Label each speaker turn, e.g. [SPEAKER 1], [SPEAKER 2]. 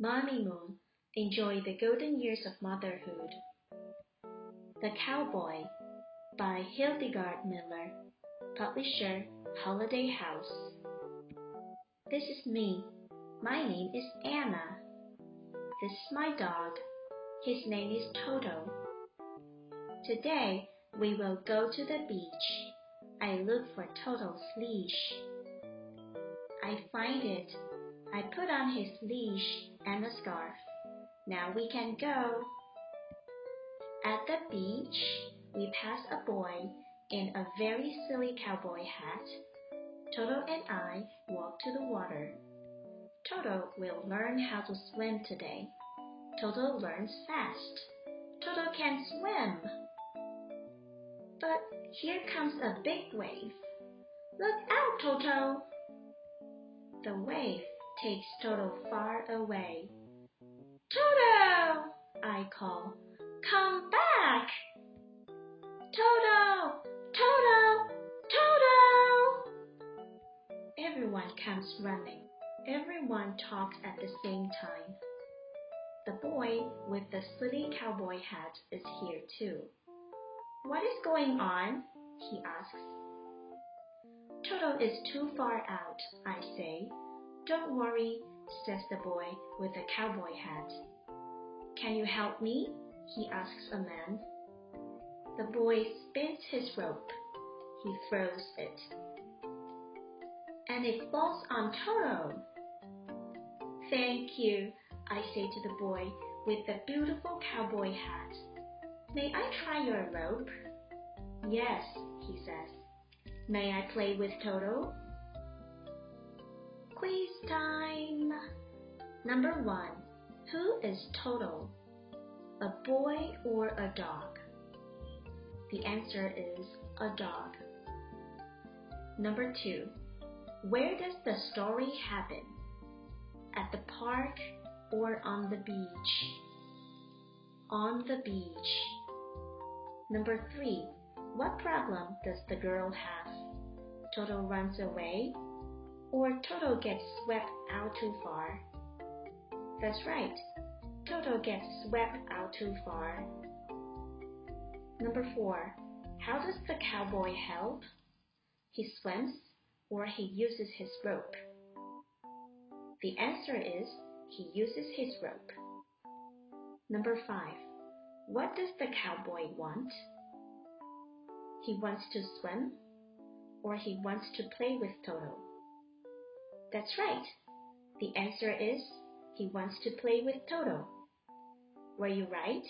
[SPEAKER 1] Mommy Moon, enjoy the golden years of motherhood. The Cowboy by Hildegard Muller, publisher Holiday House. This is me. My name is Anna. This is my dog. His name is Toto. Today we will go to the beach. I look for Toto's leash. I find it. I put on his leash and a scarf. Now we can go. At the beach, we pass a boy in a very silly cowboy hat. Toto and I walk to the water. Toto will learn how to swim today. Toto learns fast. Toto can swim. But here comes a big wave. Look out, Toto! The wave takes Toto far away. Toto! I call. Come back! Toto! Toto! Toto! Everyone comes running. Everyone talks at the same time. The boy with the silly cowboy hat is here too. What is going on? he asks. Toto is too far out, I say. Don't worry, says the boy with the cowboy hat. Can you help me? he asks a man. The boy spins his rope. He throws it. And it falls on Toto. Thank you, I say to the boy with the beautiful cowboy hat. May I try your rope? Yes, he says. May I play with Toto? Number one. Who is Toto? A boy or a dog? The answer is a dog. Number two. Where does the story happen? At the park or on the beach? On the beach. Number three. What problem does the girl have? Toto runs away? Or Toto gets swept out too far? That's right. Toto gets swept out too far. Number four. How does the cowboy help? He swims or he uses his rope? The answer is he uses his rope. Number five. What does the cowboy want? He wants to swim or he wants to play with Toto? That's right. The answer is he wants to play with Toto. Were you right?